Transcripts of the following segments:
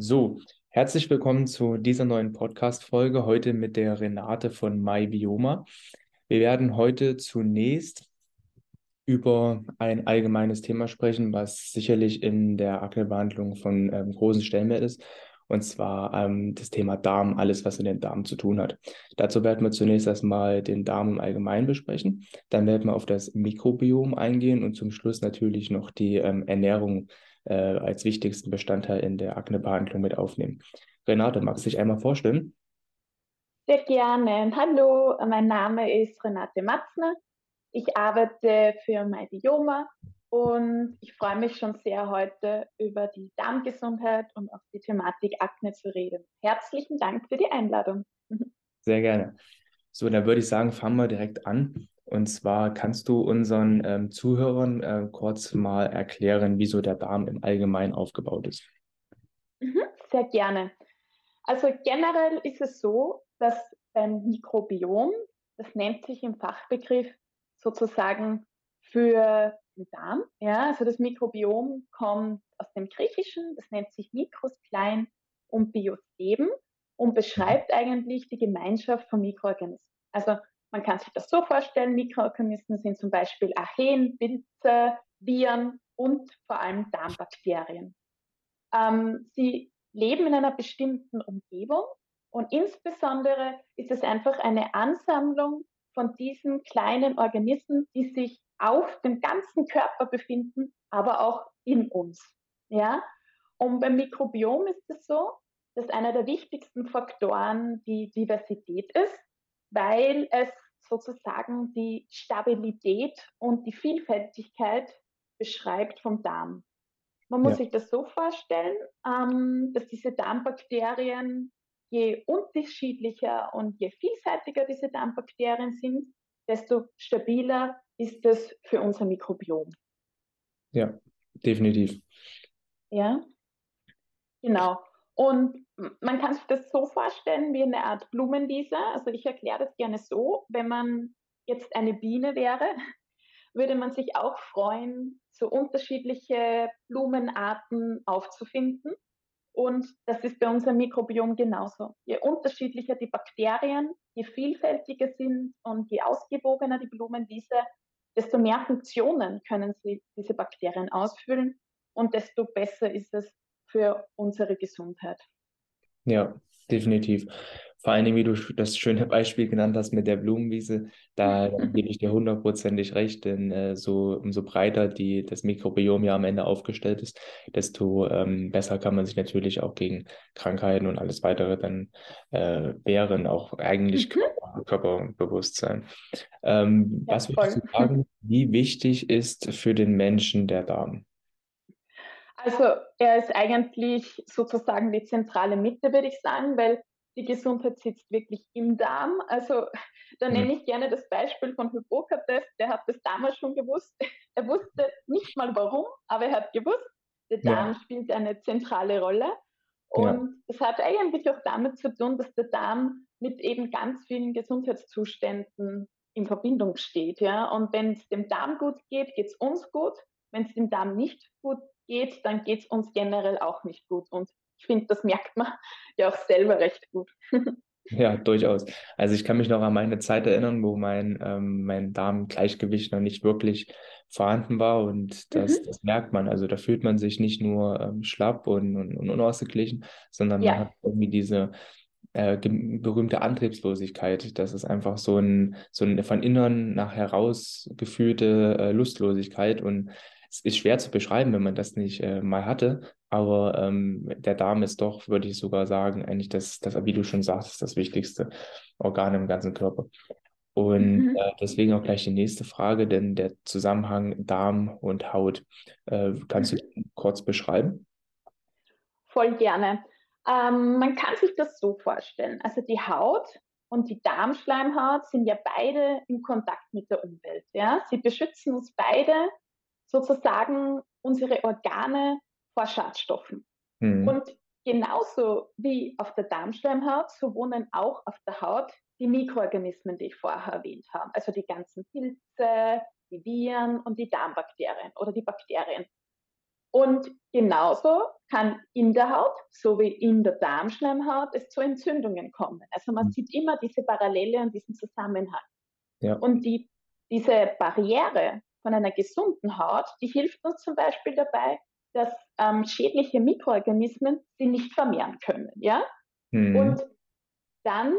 So, herzlich willkommen zu dieser neuen Podcast-Folge. Heute mit der Renate von MyBioma. Wir werden heute zunächst über ein allgemeines Thema sprechen, was sicherlich in der Aknebehandlung von ähm, großen Stellenwert ist. Und zwar ähm, das Thema Darm, alles, was mit dem Darm zu tun hat. Dazu werden wir zunächst erstmal den Darm im Allgemeinen besprechen. Dann werden wir auf das Mikrobiom eingehen und zum Schluss natürlich noch die ähm, Ernährung äh, als wichtigsten Bestandteil in der Aknebehandlung mit aufnehmen. Renate, magst du dich einmal vorstellen? Sehr gerne. Hallo, mein Name ist Renate Matzner. Ich arbeite für MyBioma und ich freue mich schon sehr, heute über die Darmgesundheit und auch die Thematik Akne zu reden. Herzlichen Dank für die Einladung. Sehr gerne. So, dann würde ich sagen, fangen wir direkt an. Und zwar kannst du unseren ähm, Zuhörern äh, kurz mal erklären, wieso der Darm im Allgemeinen aufgebaut ist. Mhm, sehr gerne. Also generell ist es so, dass beim Mikrobiom, das nennt sich im Fachbegriff sozusagen für den Darm, ja, also das Mikrobiom kommt aus dem Griechischen, das nennt sich Mikros, klein und Bios, Leben und beschreibt eigentlich die Gemeinschaft von Mikroorganismen. Also man kann sich das so vorstellen, Mikroorganismen sind zum Beispiel Archeen, Pilze, Viren und vor allem Darmbakterien. Ähm, sie leben in einer bestimmten Umgebung und insbesondere ist es einfach eine Ansammlung von diesen kleinen Organismen, die sich auf dem ganzen Körper befinden, aber auch in uns. Ja? Und beim Mikrobiom ist es so, dass einer der wichtigsten Faktoren die Diversität ist weil es sozusagen die Stabilität und die Vielfältigkeit beschreibt vom Darm. Man muss ja. sich das so vorstellen, ähm, dass diese Darmbakterien, je unterschiedlicher und je vielseitiger diese Darmbakterien sind, desto stabiler ist es für unser Mikrobiom. Ja, definitiv. Ja, genau. Und man kann sich das so vorstellen wie eine Art Blumenwiese. Also ich erkläre das gerne so, wenn man jetzt eine Biene wäre, würde man sich auch freuen, so unterschiedliche Blumenarten aufzufinden. Und das ist bei unserem Mikrobiom genauso. Je unterschiedlicher die Bakterien, je vielfältiger sind und je ausgewogener die Blumenwiese, desto mehr Funktionen können sie diese Bakterien ausfüllen und desto besser ist es für unsere Gesundheit. Ja, definitiv. Vor allen Dingen, wie du das schöne Beispiel genannt hast mit der Blumenwiese, da gebe ich dir hundertprozentig recht, denn äh, so, umso breiter die, das Mikrobiom ja am Ende aufgestellt ist, desto ähm, besser kann man sich natürlich auch gegen Krankheiten und alles weitere dann äh, wehren, auch eigentlich mhm. Körper, Körperbewusstsein. Ähm, ja, was würdest du sagen, wie wichtig ist für den Menschen der Darm? Also er ist eigentlich sozusagen die zentrale Mitte, würde ich sagen, weil die Gesundheit sitzt wirklich im Darm. Also da mhm. nenne ich gerne das Beispiel von Hippokrates, der hat das damals schon gewusst. Er wusste nicht mal warum, aber er hat gewusst, der Darm ja. spielt eine zentrale Rolle. Und es ja. hat eigentlich auch damit zu tun, dass der Darm mit eben ganz vielen Gesundheitszuständen in Verbindung steht. Ja? Und wenn es dem Darm gut geht, geht es uns gut. Wenn es dem Darm nicht gut geht, dann geht es uns generell auch nicht gut. Und ich finde, das merkt man ja auch selber recht gut. Ja, durchaus. Also ich kann mich noch an meine Zeit erinnern, wo mein, ähm, mein Darmgleichgewicht noch nicht wirklich vorhanden war und das, mhm. das merkt man. Also da fühlt man sich nicht nur ähm, schlapp und, und, und, unausgeglichen, sondern ja. man hat irgendwie diese äh, berühmte Antriebslosigkeit. Das ist einfach so ein, so eine von innen nach heraus gefühlte äh, Lustlosigkeit und es ist schwer zu beschreiben, wenn man das nicht äh, mal hatte, aber ähm, der Darm ist doch, würde ich sogar sagen, eigentlich das, das, wie du schon sagst, das wichtigste Organ im ganzen Körper. Und mhm. äh, deswegen auch gleich die nächste Frage, denn der Zusammenhang Darm und Haut, äh, kannst mhm. du kurz beschreiben? Voll gerne. Ähm, man kann sich das so vorstellen. Also die Haut und die Darmschleimhaut sind ja beide in Kontakt mit der Umwelt. Ja? Sie beschützen uns beide sozusagen unsere Organe vor Schadstoffen. Mhm. Und genauso wie auf der Darmschleimhaut, so wohnen auch auf der Haut die Mikroorganismen, die ich vorher erwähnt habe. Also die ganzen Pilze, die Viren und die Darmbakterien oder die Bakterien. Und genauso kann in der Haut sowie in der Darmschleimhaut es zu Entzündungen kommen. Also man mhm. sieht immer diese Parallele und diesen Zusammenhang. Ja. Und die, diese Barriere von einer gesunden Haut, die hilft uns zum Beispiel dabei, dass ähm, schädliche Mikroorganismen sie nicht vermehren können. Ja? Mhm. Und dann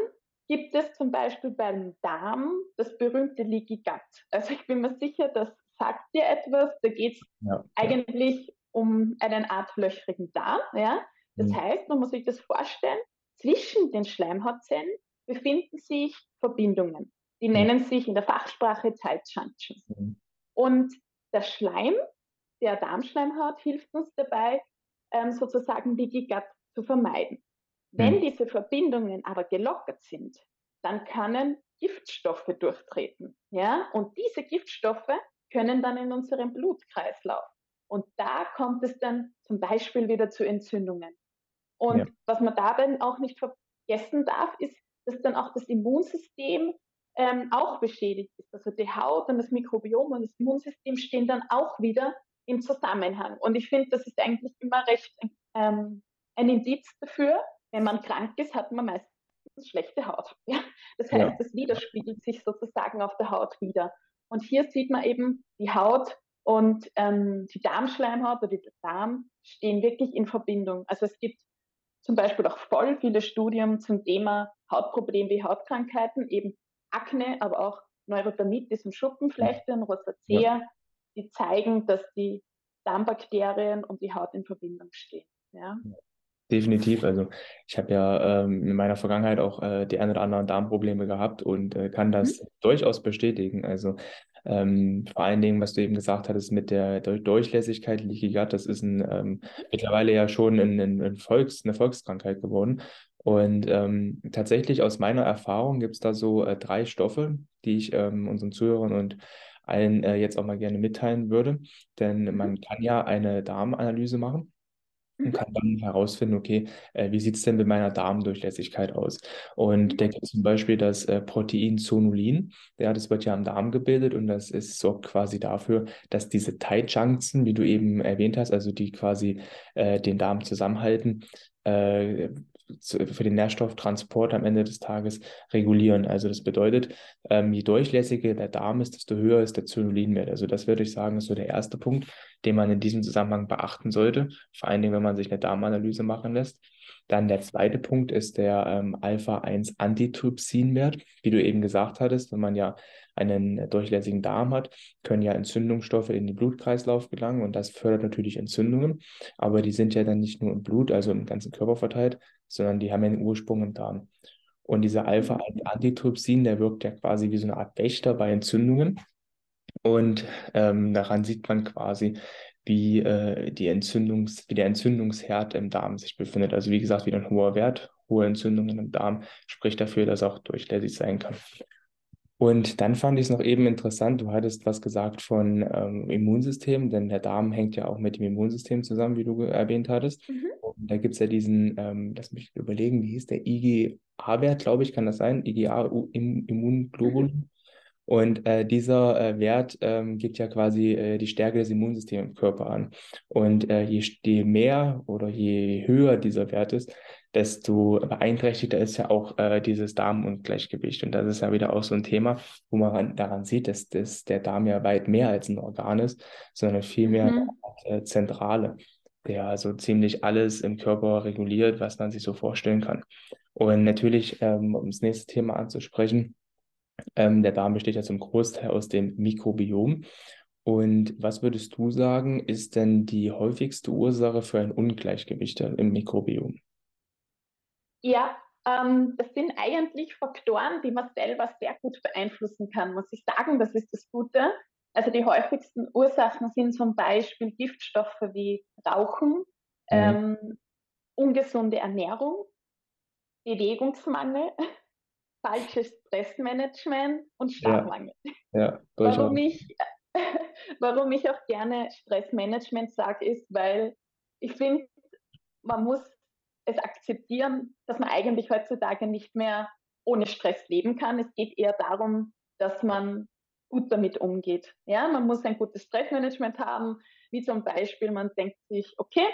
gibt es zum Beispiel beim Darm das berühmte Leaky Gut. Also ich bin mir sicher, das sagt dir etwas. Da geht es ja. eigentlich um eine Art löchrigen Darm. Ja? Das mhm. heißt, man muss sich das vorstellen, zwischen den Schleimhautzellen befinden sich Verbindungen. Die mhm. nennen sich in der Fachsprache Tight Junctions. Mhm. Und der Schleim der Darmschleimhaut hilft uns dabei, ähm, sozusagen Leaky Gut zu vermeiden. Wenn mhm. diese Verbindungen aber gelockert sind, dann können Giftstoffe durchtreten. Ja? Und diese Giftstoffe können dann in unseren Blutkreislauf. Und da kommt es dann zum Beispiel wieder zu Entzündungen. Und ja. was man dabei auch nicht vergessen darf, ist, dass dann auch das Immunsystem ähm, auch beschädigt ist. Also die Haut und das Mikrobiom und das Immunsystem stehen dann auch wieder im Zusammenhang. Und ich finde, das ist eigentlich immer recht ähm, ein Indiz dafür, wenn man krank ist, hat man meistens schlechte Haut. Ja? Das heißt, ja. das widerspiegelt sich sozusagen auf der Haut wieder. Und hier sieht man eben, die Haut und ähm, die Darmschleimhaut oder der Darm stehen wirklich in Verbindung. Also es gibt zum Beispiel auch voll viele Studien zum Thema Hautprobleme wie Hautkrankheiten, eben Akne, aber auch Neurodermitis und Schuppenflechte und Rosacea, ja. die zeigen, dass die Darmbakterien und die Haut in Verbindung stehen. Ja. Definitiv. Also ich habe ja ähm, in meiner Vergangenheit auch äh, die ein oder anderen Darmprobleme gehabt und äh, kann das mhm. durchaus bestätigen. Also ähm, vor allen Dingen, was du eben gesagt hattest mit der Durchlässigkeit, Leaky Gut, das ist ein, ähm, mittlerweile ja schon ein, ein Volks-, eine Volkskrankheit geworden. Und ähm, tatsächlich aus meiner Erfahrung gibt es da so äh, drei Stoffe, die ich ähm, unseren Zuhörern und allen äh, jetzt auch mal gerne mitteilen würde. Denn man kann ja eine Darmanalyse machen und mhm. kann dann herausfinden, okay, äh, wie sieht es denn mit meiner Darmdurchlässigkeit aus? Und mhm. der gibt zum Beispiel das äh, Protein Zonulin, ja, das wird ja am Darm gebildet und das ist, sorgt quasi dafür, dass diese Junctions, wie du eben erwähnt hast, also die quasi äh, den Darm zusammenhalten, äh, für den Nährstofftransport am Ende des Tages regulieren. Also das bedeutet, ähm, je durchlässiger der Darm ist, desto höher ist der Zonulinwert. Also das würde ich sagen, ist so der erste Punkt, den man in diesem Zusammenhang beachten sollte, vor allen Dingen, wenn man sich eine Darmanalyse machen lässt. Dann der zweite Punkt ist der ähm, Alpha-1-Antitrypsinwert. Wie du eben gesagt hattest, wenn man ja einen durchlässigen Darm hat, können ja Entzündungsstoffe in den Blutkreislauf gelangen und das fördert natürlich Entzündungen. Aber die sind ja dann nicht nur im Blut, also im ganzen Körper verteilt, sondern die haben ja einen Ursprung im Darm. Und dieser Alpha-Antitrypsin, der wirkt ja quasi wie so eine Art Wächter bei Entzündungen. Und ähm, daran sieht man quasi, wie, äh, die Entzündungs-, wie der Entzündungsherd im Darm sich befindet. Also wie gesagt, wieder ein hoher Wert, hohe Entzündungen im Darm spricht dafür, dass auch durchlässig sein kann. Und dann fand ich es noch eben interessant, du hattest was gesagt von ähm, Immunsystem, denn der Darm hängt ja auch mit dem Immunsystem zusammen, wie du erwähnt hattest. Mhm. Und da gibt es ja diesen, ähm, lass mich überlegen, wie hieß der IgA-Wert, glaube ich, kann das sein? IgA-Immunglobulin. Mhm. Und äh, dieser äh, Wert ähm, gibt ja quasi äh, die Stärke des Immunsystems im Körper an. Und äh, je, je, mehr oder je höher dieser Wert ist, desto beeinträchtigter ist ja auch äh, dieses Darmungleichgewicht. Und das ist ja wieder auch so ein Thema, wo man daran sieht, dass, dass der Darm ja weit mehr als ein Organ ist, sondern vielmehr mhm. eine äh, Zentrale, der also ziemlich alles im Körper reguliert, was man sich so vorstellen kann. Und natürlich, ähm, um das nächste Thema anzusprechen, ähm, der Darm besteht ja zum Großteil aus dem Mikrobiom. Und was würdest du sagen, ist denn die häufigste Ursache für ein Ungleichgewicht im Mikrobiom? Ja, ähm, das sind eigentlich Faktoren, die man selber sehr gut beeinflussen kann, muss ich sagen. Das ist das Gute. Also die häufigsten Ursachen sind zum Beispiel Giftstoffe wie Rauchen, mhm. ähm, ungesunde Ernährung, Bewegungsmangel, falsches Stressmanagement und Schlafmangel. Ja, ja warum, ich, warum ich auch gerne Stressmanagement sage, ist, weil ich finde, man muss es akzeptieren, dass man eigentlich heutzutage nicht mehr ohne Stress leben kann. Es geht eher darum, dass man gut damit umgeht. Ja, man muss ein gutes Stressmanagement haben, wie zum Beispiel, man denkt sich, okay,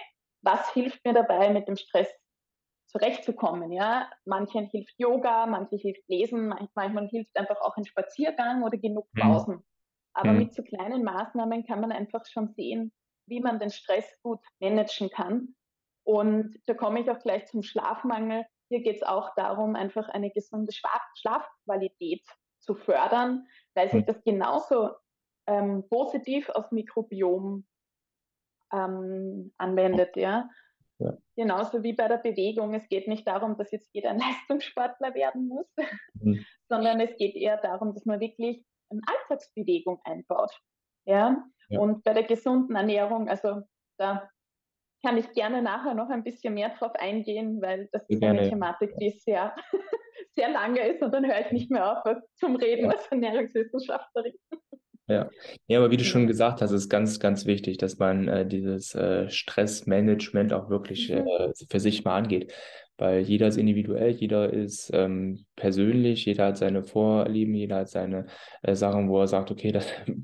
was hilft mir dabei, mit dem Stress zurechtzukommen. Ja? Manchen hilft Yoga, manchen hilft Lesen, manchmal hilft einfach auch ein Spaziergang oder genug mhm. Pausen. Mhm. Aber mhm. mit so kleinen Maßnahmen kann man einfach schon sehen, wie man den Stress gut managen kann. Und da komme ich auch gleich zum Schlafmangel. Hier geht es auch darum, einfach eine gesunde Schlaf Schlafqualität zu fördern, weil sich mhm. das genauso ähm, positiv aufs Mikrobiom ähm, anwendet. Ja? Ja. Genauso wie bei der Bewegung. Es geht nicht darum, dass jetzt jeder ein Leistungssportler werden muss, mhm. sondern es geht eher darum, dass man wirklich eine Alltagsbewegung einbaut. Ja? ja? Und bei der gesunden Ernährung, also da kann ich gerne nachher noch ein bisschen mehr drauf eingehen, weil das ist gerne. eine Thematik, die sehr, sehr lange ist und dann höre ich nicht mehr auf zum Reden als Ernährungswissenschaftlerin. Ja. ja, aber wie du schon gesagt hast, ist ganz, ganz wichtig, dass man äh, dieses äh, Stressmanagement auch wirklich mhm. äh, für sich mal angeht. Weil jeder ist individuell, jeder ist ähm, persönlich, jeder hat seine Vorlieben, jeder hat seine äh, Sachen, wo er sagt, okay, da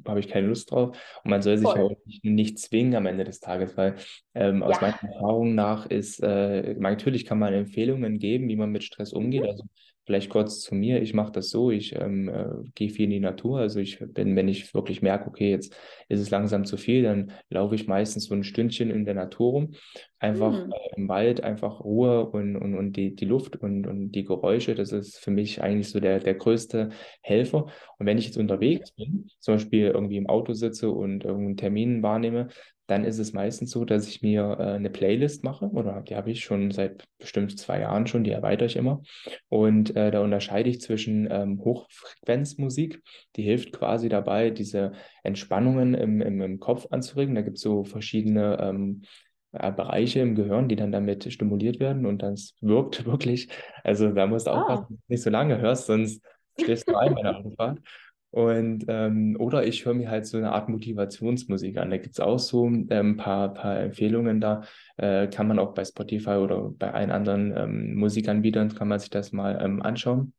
habe ich keine Lust drauf. Und man soll sich Voll. auch nicht, nicht, zwingen am Ende des Tages, weil ähm, aus ja. meiner Erfahrung nach ist, äh, natürlich kann man Empfehlungen geben, wie man mit Stress umgeht. Also Vielleicht kurz zu mir, ich mache das so, ich ähm, äh, gehe viel in die Natur. Also ich bin, wenn ich wirklich merke, okay, jetzt ist es langsam zu viel, dann laufe ich meistens so ein Stündchen in der Natur rum. Einfach mhm. äh, im Wald, einfach Ruhe und, und, und die, die Luft und, und die Geräusche, das ist für mich eigentlich so der, der größte Helfer. Und wenn ich jetzt unterwegs bin, zum Beispiel irgendwie im Auto sitze und irgendeinen Termin wahrnehme, dann ist es meistens so, dass ich mir äh, eine Playlist mache, oder die habe ich schon seit bestimmt zwei Jahren schon, die erweitere ich immer. Und äh, da unterscheide ich zwischen ähm, Hochfrequenzmusik, die hilft quasi dabei, diese Entspannungen im, im, im Kopf anzuregen. Da gibt es so verschiedene ähm, äh, Bereiche im Gehirn, die dann damit stimuliert werden und das wirkt wirklich. Also da musst du ah. aufpassen, dass du nicht so lange hörst, sonst schläfst du ein bei der Autofahrt. Und ähm, oder ich höre mir halt so eine Art Motivationsmusik an. Da gibt es auch so ein ähm, paar, paar Empfehlungen da. Äh, kann man auch bei Spotify oder bei allen anderen ähm, Musikanbietern kann man sich das mal ähm, anschauen.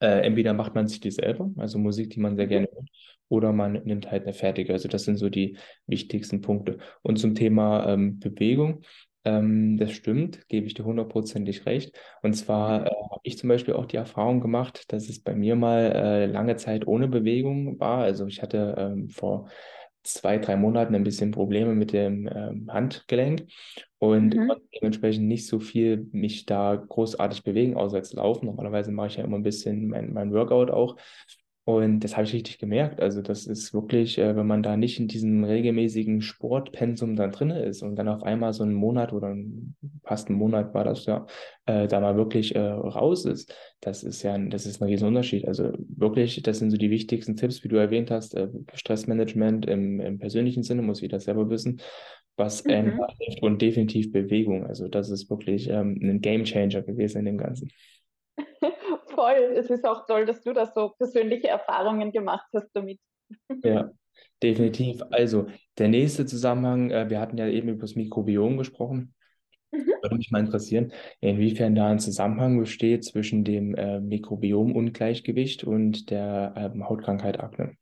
Äh, entweder macht man sich die selber, also Musik, die man sehr gerne hört, oder man nimmt halt eine fertige. Also das sind so die wichtigsten Punkte. Und zum Thema ähm, Bewegung, ähm, das stimmt, gebe ich dir hundertprozentig recht. Und zwar äh, habe ich zum Beispiel auch die Erfahrung gemacht, dass es bei mir mal äh, lange Zeit ohne Bewegung war. Also ich hatte ähm, vor zwei, drei Monaten ein bisschen Probleme mit dem ähm, Handgelenk und mhm. dementsprechend nicht so viel mich da großartig bewegen, außer jetzt laufen. Normalerweise mache ich ja immer ein bisschen mein, mein Workout auch. Und das habe ich richtig gemerkt. Also das ist wirklich, äh, wenn man da nicht in diesem regelmäßigen Sportpensum dann drin ist und dann auf einmal so einen Monat oder ein, fast einen Monat war das ja, äh, da mal wirklich äh, raus ist, das ist ja, das ist ein riesen Unterschied. Also wirklich, das sind so die wichtigsten Tipps, wie du erwähnt hast, äh, Stressmanagement im, im persönlichen Sinne, muss jeder selber wissen, was mhm. hilft und definitiv Bewegung. Also das ist wirklich ähm, ein Game Changer gewesen in dem Ganzen voll. Es ist auch toll, dass du da so persönliche Erfahrungen gemacht hast damit. Ja, definitiv. Also, der nächste Zusammenhang, äh, wir hatten ja eben über das Mikrobiom gesprochen. Mhm. Würde mich mal interessieren, inwiefern da ein Zusammenhang besteht zwischen dem äh, Mikrobiom-Ungleichgewicht und der ähm, Hautkrankheit Akne.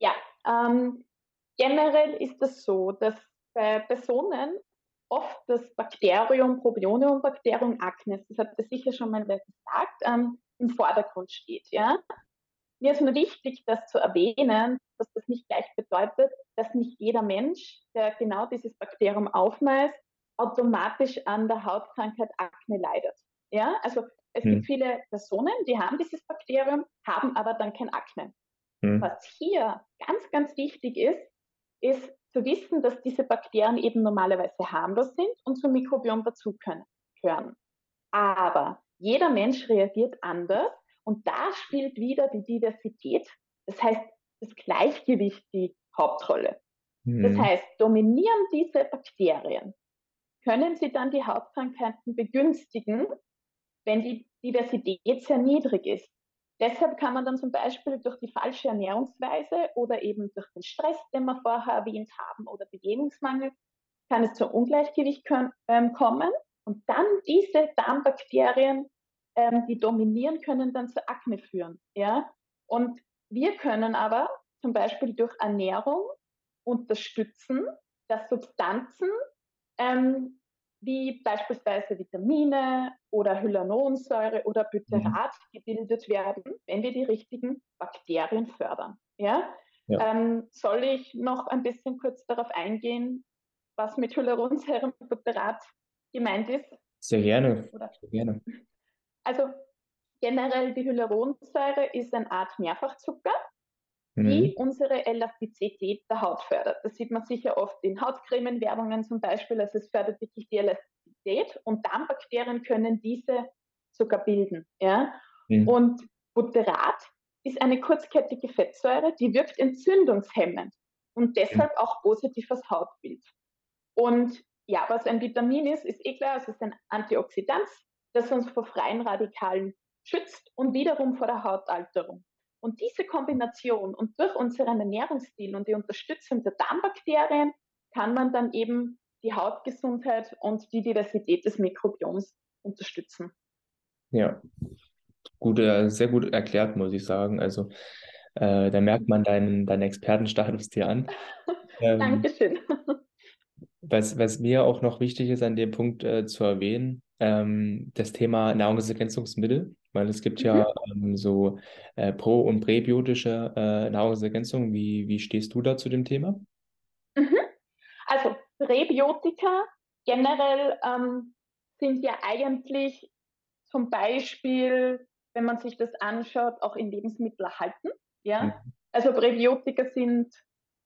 Ja, ähm, generell ist es so, dass bei Personen oft das Bakterium, Probionium-Bakterium acnes, das hat das sicher schon mal gesagt, ähm, im Vordergrund steht. Ja? Mir ist nur wichtig, das zu erwähnen, dass das nicht gleich bedeutet, dass nicht jeder Mensch, der genau dieses Bakterium aufweist, automatisch an der Hautkrankheit Akne leidet. Ja, also es hm. gibt viele Personen, die haben dieses Bakterium, haben aber dann kein Akne. Hm. Was hier ganz, ganz wichtig ist, ist zu wissen, dass diese Bakterien eben normalerweise harmlos sind und zum Mikrobiom dazu gehören. Aber jeder Mensch reagiert anders und da spielt wieder die Diversität, das heißt das Gleichgewicht die Hauptrolle. Mhm. Das heißt, dominieren diese Bakterien, können sie dann die Hautkrankheiten begünstigen, wenn die Diversität sehr niedrig ist. Deshalb kann man dann zum Beispiel durch die falsche Ernährungsweise oder eben durch den Stress, den wir vorher erwähnt haben, oder Bewegungsmangel, kann es zu Ungleichgewicht ähm, kommen. Und dann diese Darmbakterien, ähm, die dominieren, können dann zu Akne führen. Ja? Und wir können aber zum Beispiel durch Ernährung unterstützen, dass Substanzen ähm, wie beispielsweise Vitamine oder Hyaluronsäure oder Butyrat mhm. gebildet werden, wenn wir die richtigen Bakterien fördern. Ja? ja. Ähm, soll ich noch ein bisschen kurz darauf eingehen, was mit Hyaluronsäure und Butyrat gemeint ist? Sehr gerne. Oder? Sehr gerne. Also generell die Hyaluronsäure ist eine Art Mehrfachzucker, die mhm. unsere Elastizität der Haut fördert. Das sieht man sicher oft in Hautcremenwerbungen zum Beispiel. Also es fördert wirklich die Elastizität und Darmbakterien können diese sogar bilden. Ja? Mhm. Und Butyrat ist eine kurzkettige Fettsäure, die wirkt entzündungshemmend und deshalb mhm. auch positiv aufs Hautbild. Und ja, was ein Vitamin ist, ist eh klar, es ist ein Antioxidant, das uns vor freien Radikalen schützt und wiederum vor der Hautalterung. Und diese Kombination und durch unseren Ernährungsstil und die Unterstützung der Darmbakterien kann man dann eben die Hautgesundheit und die Diversität des Mikrobioms unterstützen. Ja, gut, äh, sehr gut erklärt, muss ich sagen. Also äh, da merkt man deinen, deinen Expertenstatus dir an. Ähm, Dankeschön. Was, was mir auch noch wichtig ist, an dem Punkt äh, zu erwähnen, ähm, das Thema Nahrungsergänzungsmittel, weil es gibt mhm. ja ähm, so äh, pro- und präbiotische äh, Nahrungsergänzungen. Wie, wie stehst du da zu dem Thema? Mhm. Also Präbiotika generell ähm, sind ja eigentlich zum Beispiel, wenn man sich das anschaut, auch in Lebensmitteln erhalten. Ja? Mhm. Also Präbiotika sind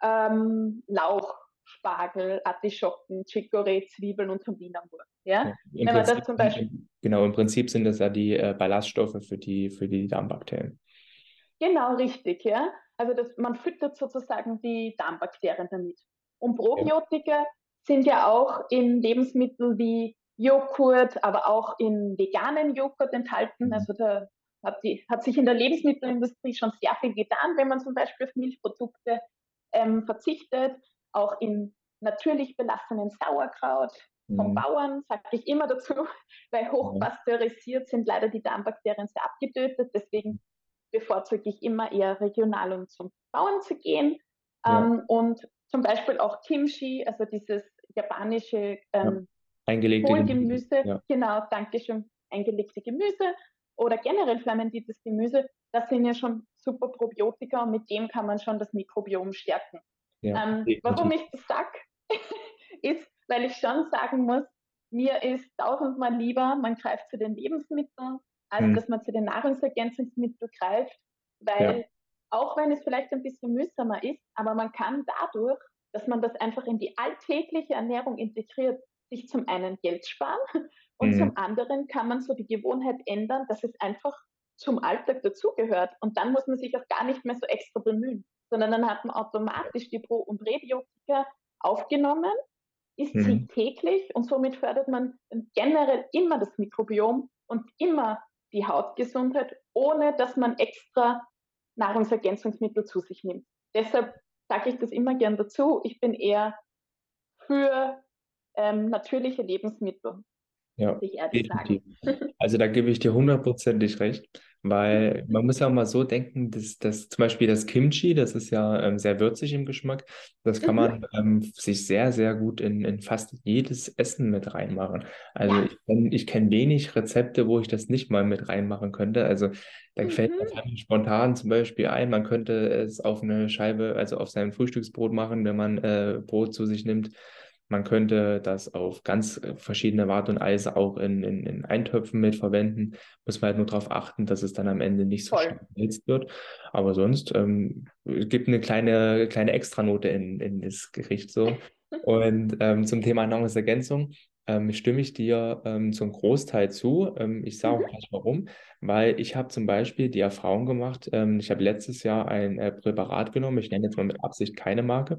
ähm, Lauch, Spargel, Artischocken, Chicorée, Zwiebeln und Toninerwurst. Ja? ja Wenn man das zum Beispiel. Genau, im Prinzip sind das ja die äh, Ballaststoffe für die, für die Darmbakterien. Genau, richtig, ja. Also das, man füttert sozusagen die Darmbakterien damit. Und Probiotika ja. sind ja auch in Lebensmitteln wie Joghurt, aber auch in veganen Joghurt enthalten. Mhm. Also da hat, die, hat sich in der Lebensmittelindustrie schon sehr viel getan, wenn man zum Beispiel auf Milchprodukte ähm, verzichtet auch in natürlich belassenen Sauerkraut vom mhm. Bauern, sage ich immer dazu, weil hochpasteurisiert sind leider die Darmbakterien sehr abgetötet. Deswegen bevorzuge ich immer eher regional und zum Bauern zu gehen. Ja. Ähm, und zum Beispiel auch Kimchi, also dieses japanische ähm, ja. eingelegte Gemüse. Ja. Genau, danke schön. Eingelegte Gemüse oder generell fermentiertes Gemüse, das sind ja schon super Probiotika und mit dem kann man schon das Mikrobiom stärken. Ja, ähm, warum ich das sage, ist, weil ich schon sagen muss, mir ist tausendmal lieber, man greift zu den Lebensmitteln, als hm. dass man zu den Nahrungsergänzungsmitteln greift, weil ja. auch wenn es vielleicht ein bisschen mühsamer ist, aber man kann dadurch, dass man das einfach in die alltägliche Ernährung integriert, sich zum einen Geld sparen und hm. zum anderen kann man so die Gewohnheit ändern, dass es einfach zum Alltag dazugehört und dann muss man sich auch gar nicht mehr so extra bemühen sondern dann hat man automatisch die Pro- und Präbiotika aufgenommen, isst mhm. sie täglich und somit fördert man generell immer das Mikrobiom und immer die Hautgesundheit, ohne dass man extra Nahrungsergänzungsmittel zu sich nimmt. Deshalb sage ich das immer gern dazu. Ich bin eher für ähm, natürliche Lebensmittel. Ja, definitiv. Also da gebe ich dir hundertprozentig recht, weil man muss ja auch mal so denken, dass, dass zum Beispiel das Kimchi, das ist ja ähm, sehr würzig im Geschmack, das kann mhm. man ähm, sich sehr, sehr gut in, in fast jedes Essen mit reinmachen. Also ja. ich kenne ich kenn wenig Rezepte, wo ich das nicht mal mit reinmachen könnte. Also da mhm. fällt mir spontan zum Beispiel ein, man könnte es auf eine Scheibe, also auf sein Frühstücksbrot machen, wenn man äh, Brot zu sich nimmt. Man könnte das auf ganz äh, verschiedene Art und Weise auch in, in, in Eintöpfen mit verwenden. Muss man halt nur darauf achten, dass es dann am Ende nicht so schnell wird. Aber sonst ähm, gibt eine kleine, kleine Extranote in, in das Gericht so. Und ähm, zum Thema Nahrungsergänzung ähm, stimme ich dir ähm, zum Großteil zu. Ähm, ich sage auch mhm. gleich warum, weil ich habe zum Beispiel die Erfahrung gemacht, ähm, ich habe letztes Jahr ein äh, Präparat genommen, ich nenne jetzt mal mit Absicht keine Marke,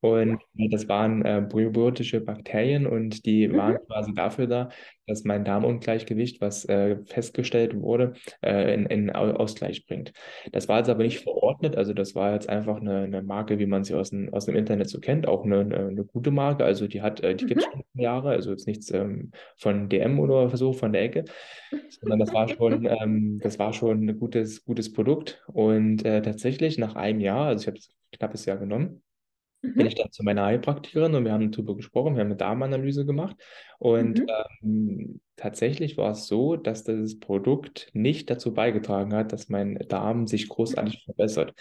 Und das waren äh, probiotische Bakterien und die Mhm. waren quasi dafür da, dass mein Darmungleichgewicht, was äh, festgestellt wurde, äh, in, in Au- Ausgleich bringt. Das war jetzt aber nicht verordnet, also das war jetzt einfach eine, eine Marke, wie man sie aus dem, aus dem Internet so kennt, auch eine, eine, gute Marke. Also die hat, äh, die gibt es Mhm. schon Jahre, also jetzt nichts ähm, von DM oder so von der Ecke, sondern das war schon, ähm, das war schon ein gutes, gutes Produkt. Und äh, tatsächlich nach einem Jahr, also ich habe es ein knappes Jahr genommen, bin ich Mhm. dann zu meiner Heilpraktikerin und wir haben darüber gesprochen, wir haben eine Darmanalyse gemacht und Mhm. ähm, tatsächlich war es so, dass das Produkt nicht dazu beigetragen hat, dass mein Darm sich großartig verbessert.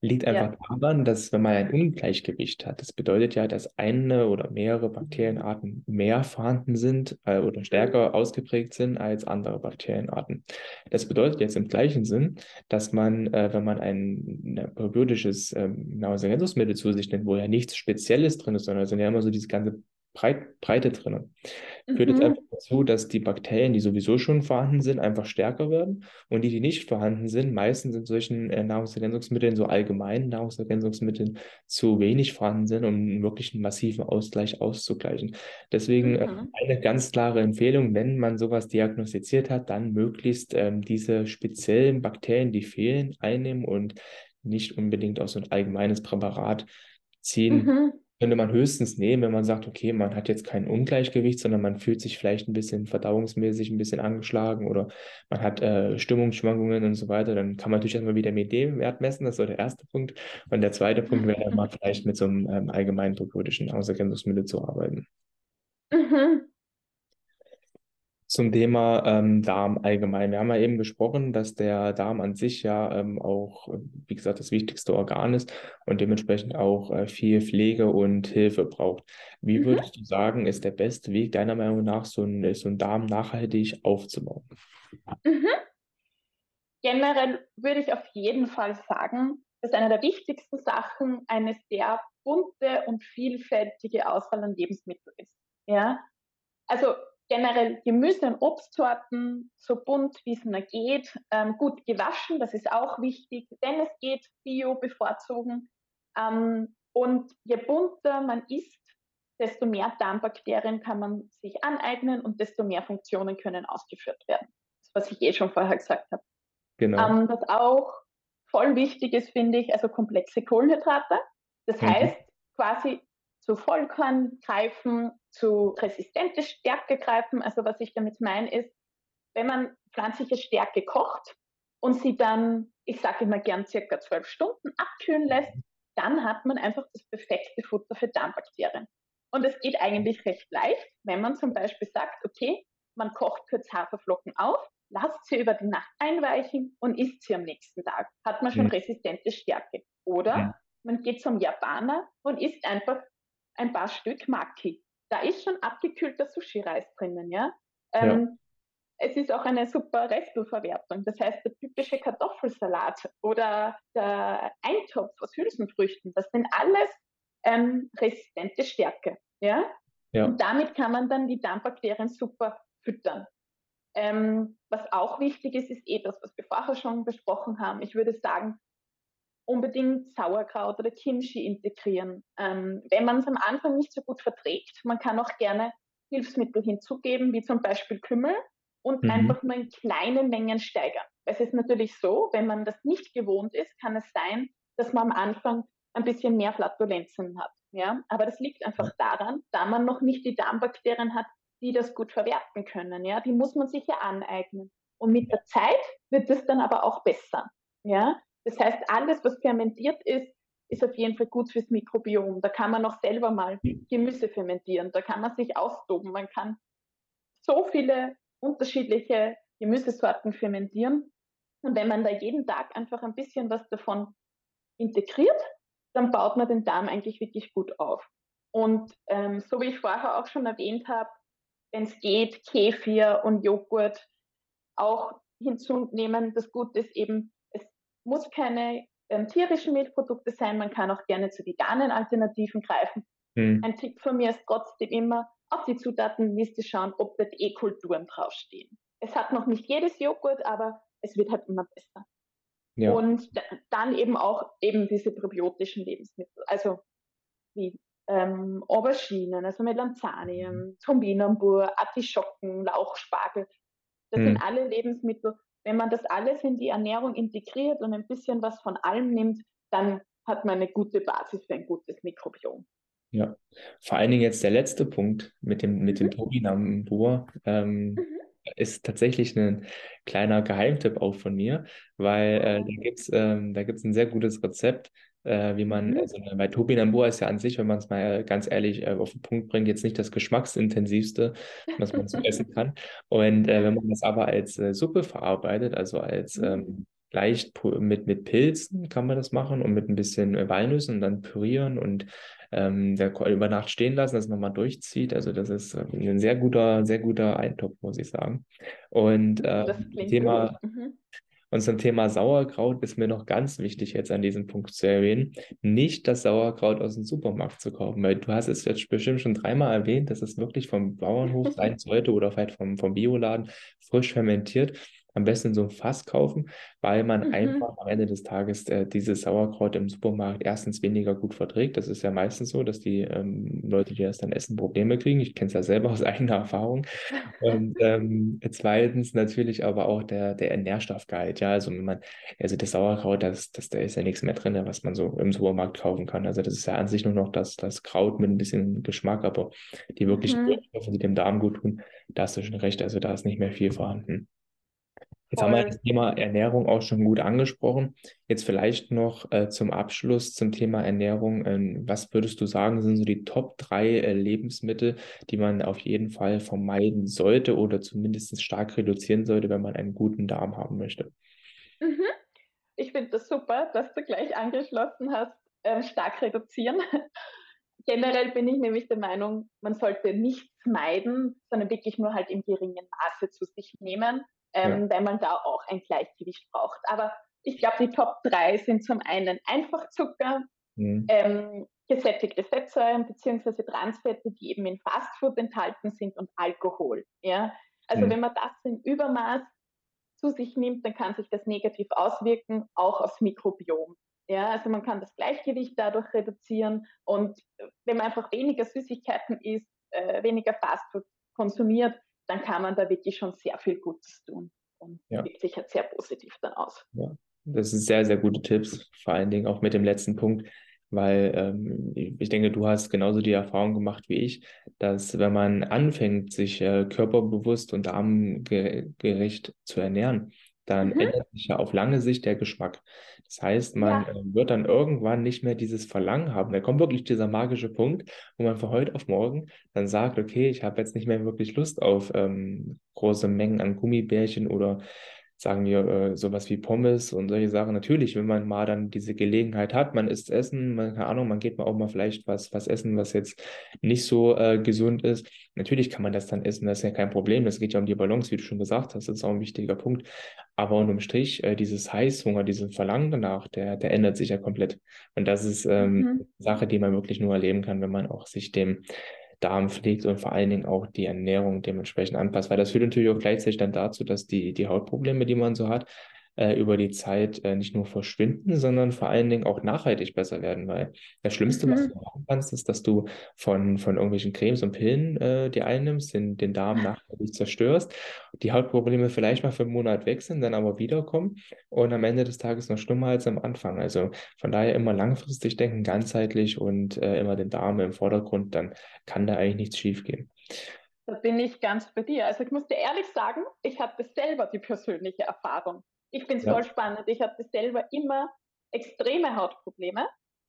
Liegt Ja. einfach daran, dass wenn man ein Ungleichgewicht hat, das bedeutet ja, dass eine oder mehrere Bakterienarten mehr vorhanden sind äh, oder stärker ausgeprägt sind als andere Bakterienarten. Das bedeutet jetzt im gleichen Sinn, dass man, äh, wenn man ein, ein probiotisches ähm, Nahrungsergänzungsmittel zu sich nimmt, wo ja nichts Spezielles drin ist, sondern es sind ja immer so diese ganze Breit, Breite drin, führt es einfach Mhm. Dazu, dass die Bakterien, die sowieso schon vorhanden sind, einfach stärker werden und die, die nicht vorhanden sind, meistens in solchen äh, Nahrungsergänzungsmitteln, so allgemeinen Nahrungsergänzungsmitteln, zu wenig vorhanden sind, um einen wirklichen massiven Ausgleich auszugleichen. Deswegen äh, Mhm. eine ganz klare Empfehlung, wenn man sowas diagnostiziert hat, dann möglichst ähm, diese speziellen Bakterien, die fehlen, einnehmen und nicht unbedingt aus so ein allgemeines Präparat ziehen. Mhm. Könnte man höchstens nehmen, wenn man sagt, okay, man hat jetzt kein Ungleichgewicht, sondern man fühlt sich vielleicht ein bisschen verdauungsmäßig ein bisschen angeschlagen oder man hat äh, Stimmungsschwankungen und so weiter. Dann kann man natürlich erstmal Vitamin D-Wert messen, das ist so der erste Punkt. Und der zweite Punkt wäre dann mal vielleicht mit so einem ähm, allgemeinen probiotische Nahrungsergänzungsmittel zu arbeiten. Mhm. Zum Thema ähm, Darm allgemein. Wir haben ja eben gesprochen, dass der Darm an sich ja ähm, auch, wie gesagt, das wichtigste Organ ist und dementsprechend auch äh, viel Pflege und Hilfe braucht. Wie Mhm. würdest du sagen, ist der beste Weg deiner Meinung nach, so ein, so einen Darm nachhaltig aufzubauen? Mhm. Generell würde ich auf jeden Fall sagen, dass eine der wichtigsten Sachen eine sehr bunte und vielfältige Auswahl an Lebensmitteln ist. Ja, also generell Gemüse und Obstsorten so bunt wie es nur geht, ähm, gut gewaschen, das ist auch wichtig, wenn es geht, Bio bevorzugen. Ähm, und je bunter man isst, desto mehr Darmbakterien kann man sich aneignen und desto mehr Funktionen können ausgeführt werden. Das, was ich eh schon vorher gesagt habe. Genau. Ähm, was auch voll wichtig ist, finde ich, also komplexe Kohlenhydrate. Das Mhm. heißt, quasi zu Vollkorn greifen, zu resistente Stärke greifen. Also was ich damit meine ist, wenn man pflanzliche Stärke kocht und sie dann, ich sage immer gern circa zwölf Stunden abkühlen lässt, dann hat man einfach das perfekte Futter für Darmbakterien. Und es geht eigentlich recht leicht, wenn man zum Beispiel sagt, okay, man kocht kurz Haferflocken auf, lasst sie über die Nacht einweichen und isst sie am nächsten Tag. Hat man schon Mhm. resistente Stärke. Oder Mhm. man geht zum Japaner und isst einfach ein paar Stück Maki. Da ist schon abgekühlter Sushi-Reis drinnen, ja. Ja. Ähm, es ist auch eine super Restelverwertung. Das heißt, der typische Kartoffelsalat oder der Eintopf aus Hülsenfrüchten, das sind alles ähm, resistente Stärke. Ja? Ja. Und damit kann man dann die Darmbakterien super füttern. Ähm, was auch wichtig ist, ist eh das, was wir vorher schon besprochen haben. Ich würde sagen, unbedingt Sauerkraut oder Kimchi integrieren. Ähm, wenn man es am Anfang nicht so gut verträgt, man kann auch gerne Hilfsmittel hinzugeben, wie zum Beispiel Kümmel und Mhm. einfach nur in kleinen Mengen steigern. Es ist natürlich so, wenn man das nicht gewohnt ist, kann es sein, dass man am Anfang ein bisschen mehr Flatulenzen hat. Ja? Aber das liegt einfach daran, da man noch nicht die Darmbakterien hat, die das gut verwerten können. Ja? Die muss man sich ja aneignen. Und mit der Zeit wird es dann aber auch besser. Ja? Das heißt, alles, was fermentiert ist, ist auf jeden Fall gut fürs Mikrobiom. Da kann man auch selber mal Gemüse fermentieren. Da kann man sich austoben. Man kann so viele unterschiedliche Gemüsesorten fermentieren. Und wenn man da jeden Tag einfach ein bisschen was davon integriert, dann baut man den Darm eigentlich wirklich gut auf. Und ähm, so wie ich vorher auch schon erwähnt habe, wenn es geht, Kefir und Joghurt auch hinzunehmen. Das Gute ist eben, muss keine ähm, tierischen Milchprodukte sein. Man kann auch gerne zu veganen Alternativen greifen. Mhm. Ein Tipp von mir ist trotzdem immer, auf die Zutatenliste schauen, ob dort E-Kulturen draufstehen. Es hat noch nicht jedes Joghurt, aber es wird halt immer besser. Ja. Und dann eben auch eben diese probiotischen Lebensmittel. Also wie ähm, Auberginen, also Melanzanien, mhm. Tumbinambur, Artischocken, Lauchspargel. Das hm. sind alle Lebensmittel. Wenn man das alles in die Ernährung integriert und ein bisschen was von allem nimmt, dann hat man eine gute Basis für ein gutes Mikrobiom. Ja, vor allen Dingen jetzt der letzte Punkt mit dem, mit dem mhm. Turbinambur. Ähm, mhm ist tatsächlich ein kleiner Geheimtipp auch von mir, weil äh, da gibt es ähm, ein sehr gutes Rezept, äh, wie man, mhm. also bei Topinambur ist ja an sich, wenn man es mal ganz ehrlich äh, auf den Punkt bringt, jetzt nicht das geschmacksintensivste, was man so essen kann. Und äh, wenn man das aber als äh, Suppe verarbeitet, also als mhm. ähm, leicht mit, mit Pilzen kann man das machen und mit ein bisschen äh, Walnüssen und dann pürieren und ähm, der über Nacht stehen lassen, dass man mal durchzieht. Also das ist äh, ein sehr guter, sehr guter Eintopf, muss ich sagen. Und äh, das Thema, mhm. Und zum Thema Sauerkraut ist mir noch ganz wichtig, jetzt an diesem Punkt zu erwähnen, nicht das Sauerkraut aus dem Supermarkt zu kaufen, weil du hast es jetzt bestimmt schon dreimal erwähnt, dass es wirklich vom Bauernhof sein sollte oder vielleicht vom, vom Bioladen frisch fermentiert am besten so ein Fass kaufen, weil man mhm. einfach am Ende des Tages äh, dieses Sauerkraut im Supermarkt erstens weniger gut verträgt. Das ist ja meistens so, dass die ähm, Leute, die das dann essen, Probleme kriegen. Ich kenne es ja selber aus eigener Erfahrung. Und ähm, zweitens natürlich aber auch der, der Nährstoffgehalt. Ja, also wenn man, also das Sauerkraut, das, das, da ist ja nichts mehr drin, was man so im Supermarkt kaufen kann. Also das ist ja an sich nur noch das, das Kraut mit ein bisschen Geschmack, aber die wirklichen mhm. die dem Darm gut tun, da hast du schon recht. Also da ist nicht mehr viel vorhanden. Jetzt haben wir das Thema Ernährung auch schon gut angesprochen. Jetzt vielleicht noch äh, zum Abschluss zum Thema Ernährung. Ähm, was würdest du sagen, sind so die Top drei äh, Lebensmittel, die man auf jeden Fall vermeiden sollte oder zumindest stark reduzieren sollte, wenn man einen guten Darm haben möchte? Mhm. Ich finde das super, dass du gleich angeschlossen hast, äh, stark reduzieren. Generell bin ich nämlich der Meinung, man sollte nichts meiden, sondern wirklich nur halt im geringen Maße zu sich nehmen ähm, ja. weil man da auch ein Gleichgewicht braucht. Aber ich glaube, die Top 3 sind zum einen Einfachzucker, mhm. ähm, gesättigte Fettsäuren bzw. Transfette, die eben in Fastfood enthalten sind und Alkohol. Ja? Also mhm. wenn man das in Übermaß zu sich nimmt, dann kann sich das negativ auswirken, auch aufs Mikrobiom. Ja, also man kann das Gleichgewicht dadurch reduzieren und wenn man einfach weniger Süßigkeiten isst, äh, weniger Fastfood konsumiert, dann kann man da wirklich schon sehr viel Gutes tun und ja. wirkt sich halt sehr positiv dann aus. Ja, das sind sehr, sehr gute Tipps, vor allen Dingen auch mit dem letzten Punkt, weil ähm, ich denke, du hast genauso die Erfahrung gemacht wie ich, dass wenn man anfängt, sich äh, körperbewusst und darmgerecht zu ernähren, dann mhm. ändert sich ja auf lange Sicht der Geschmack. Das heißt, man ja. äh, wird dann irgendwann nicht mehr dieses Verlangen haben. Da kommt wirklich dieser magische Punkt, wo man von heute auf morgen dann sagt, okay, ich habe jetzt nicht mehr wirklich Lust auf ähm, große Mengen an Gummibärchen oder sagen wir, äh, sowas wie Pommes und solche Sachen. Natürlich, wenn man mal dann diese Gelegenheit hat, man isst Essen, man, keine Ahnung, man geht mal auch mal vielleicht was, was essen, was jetzt nicht so äh, gesund ist. Natürlich kann man das dann essen, das ist ja kein Problem. Das geht ja um die Balance, wie du schon gesagt hast, das ist auch ein wichtiger Punkt. Aber unterm Strich, äh, dieses Heißhunger, dieses Verlangen danach, der, der ändert sich ja komplett. Und das ist ähm, mhm. eine Sache, die man wirklich nur erleben kann, wenn man auch sich dem Darm pflegt und vor allen Dingen auch die Ernährung dementsprechend anpasst. Weil das führt natürlich auch gleichzeitig dann dazu, dass die, die Hautprobleme, die man so hat, über die Zeit äh, nicht nur verschwinden, sondern vor allen Dingen auch nachhaltig besser werden. Weil das Schlimmste, mhm. was du machen kannst, ist, dass du von, von irgendwelchen Cremes und Pillen äh, die einnimmst, den, den Darm nachhaltig zerstörst, die Hautprobleme vielleicht mal für einen Monat weg sind, dann aber wiederkommen und am Ende des Tages noch schlimmer als am Anfang. Also von daher immer langfristig denken, ganzheitlich und äh, immer den Darm im Vordergrund, dann kann da eigentlich nichts schiefgehen. Da bin ich ganz bei dir. Also ich muss dir ehrlich sagen, ich hatte selber die persönliche Erfahrung. Ich finde es ja. voll spannend. Ich hatte selber immer extreme Hautprobleme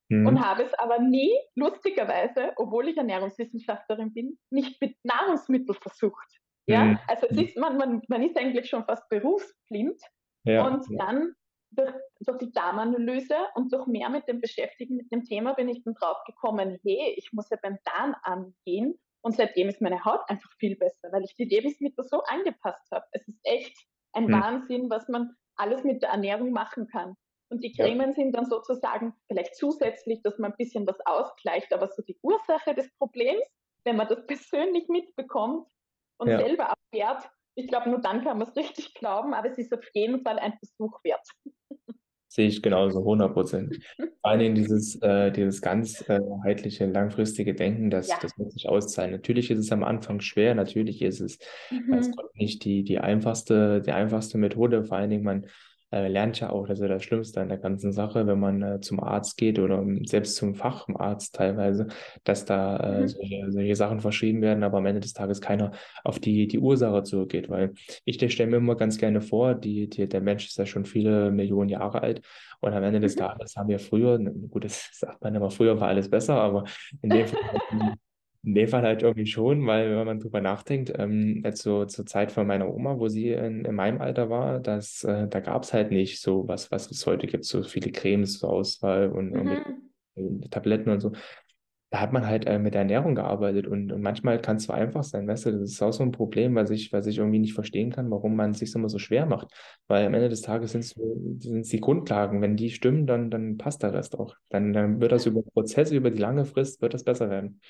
mhm. und habe es aber nie, lustigerweise, obwohl ich Ernährungswissenschaftlerin bin, nicht mit Nahrungsmitteln versucht. Ja, mhm. also es ist, man, man, man ist eigentlich schon fast berufsblind ja. und dann durch, durch die Darmanalyse und durch mehr mit dem Beschäftigen mit dem Thema bin ich dann drauf gekommen, hey, ich muss ja beim Darm angehen und seitdem ist meine Haut einfach viel besser, weil ich die Lebensmittel so angepasst habe. Es ist echt ein mhm. Wahnsinn, was man alles mit der Ernährung machen kann. Und die Cremen ja. sind dann sozusagen vielleicht zusätzlich, dass man ein bisschen was ausgleicht, aber so die Ursache des Problems, wenn man das persönlich mitbekommt und ja. selber abwehrt, ich glaube, nur dann kann man es richtig glauben, aber es ist auf jeden Fall ein Versuch wert. Sehe ich genauso, 100 Prozent. Vor allen Dingen dieses, äh, dieses ganzheitliche, langfristige Denken, das, Ja. das wird sich auszahlen. Natürlich ist es am Anfang schwer, natürlich ist es Mhm. Gott nicht die, die einfachste, die einfachste Methode. Vor allen Dingen, man äh, lernt ja auch, das ist ja das Schlimmste an der ganzen Sache, wenn man äh, zum Arzt geht oder selbst zum Facharzt teilweise, dass da äh, Mhm. solche, solche Sachen verschrieben werden, aber am Ende des Tages keiner auf die, die Ursache zurückgeht. Weil ich stelle mir immer ganz gerne vor, die, die, der Mensch ist ja schon viele Millionen Jahre alt und am Ende des Mhm. Tages haben wir früher, gut, das sagt man immer, früher war alles besser, aber in dem Fall in dem Fall halt irgendwie schon, weil wenn man drüber nachdenkt, ähm, jetzt so zur Zeit von meiner Oma, wo sie in, in meinem Alter war, das, äh, da gab es halt nicht so was, was es heute gibt, so viele Cremes zur Auswahl und Mhm. Tabletten und so. Da hat man halt äh, mit der Ernährung gearbeitet und, und manchmal kann es so einfach sein, weißt du, das ist auch so ein Problem, was ich, was ich irgendwie nicht verstehen kann, warum man es sich immer so schwer macht. Weil am Ende des Tages sind es die Grundlagen. Wenn die stimmen, dann, dann passt der Rest auch. Dann, dann wird das über Prozesse, über die lange Frist, wird das besser werden.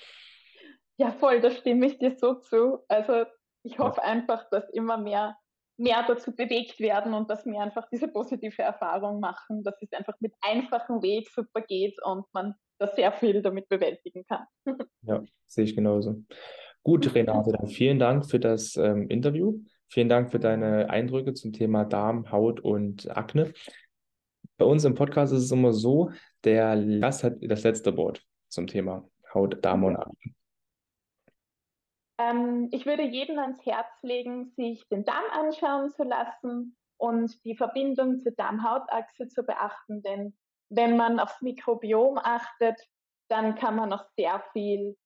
Ja, voll, da stimme ich dir so zu. Also ich Ja. hoffe einfach, dass immer mehr, mehr dazu bewegt werden und dass wir einfach diese positive Erfahrung machen, dass es einfach mit einfachem Weg super geht und man da sehr viel damit bewältigen kann. Ja, sehe ich genauso. Gut, Renate, dann vielen Dank für das ähm, Interview. Vielen Dank für deine Eindrücke zum Thema Darm, Haut und Akne. Bei uns im Podcast ist es immer so, der Gast hat das letzte Wort zum Thema Haut, Darm und Akne. Ähm, ich würde jedem ans Herz legen, sich den Darm anschauen zu lassen und die Verbindung zur Darm-Haut-Achse zu beachten, denn wenn man aufs Mikrobiom achtet, dann kann man noch sehr viel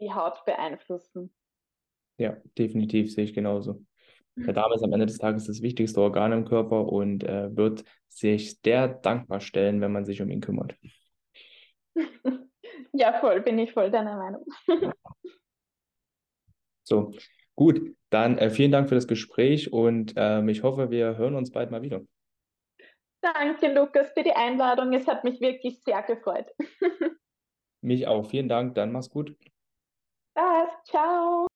die Haut beeinflussen. Ja, definitiv sehe ich genauso. Der Darm ist am Ende des Tages das wichtigste Organ im Körper und äh, wird sich sehr dankbar stellen, wenn man sich um ihn kümmert. ja, voll, bin ich voll deiner Meinung. So, gut, dann äh, vielen Dank für das Gespräch und ähm, ich hoffe, wir hören uns bald mal wieder. Danke, Lukas, für die Einladung. Es hat mich wirklich sehr gefreut. Mich auch. Vielen Dank. Dann mach's gut. Ciao.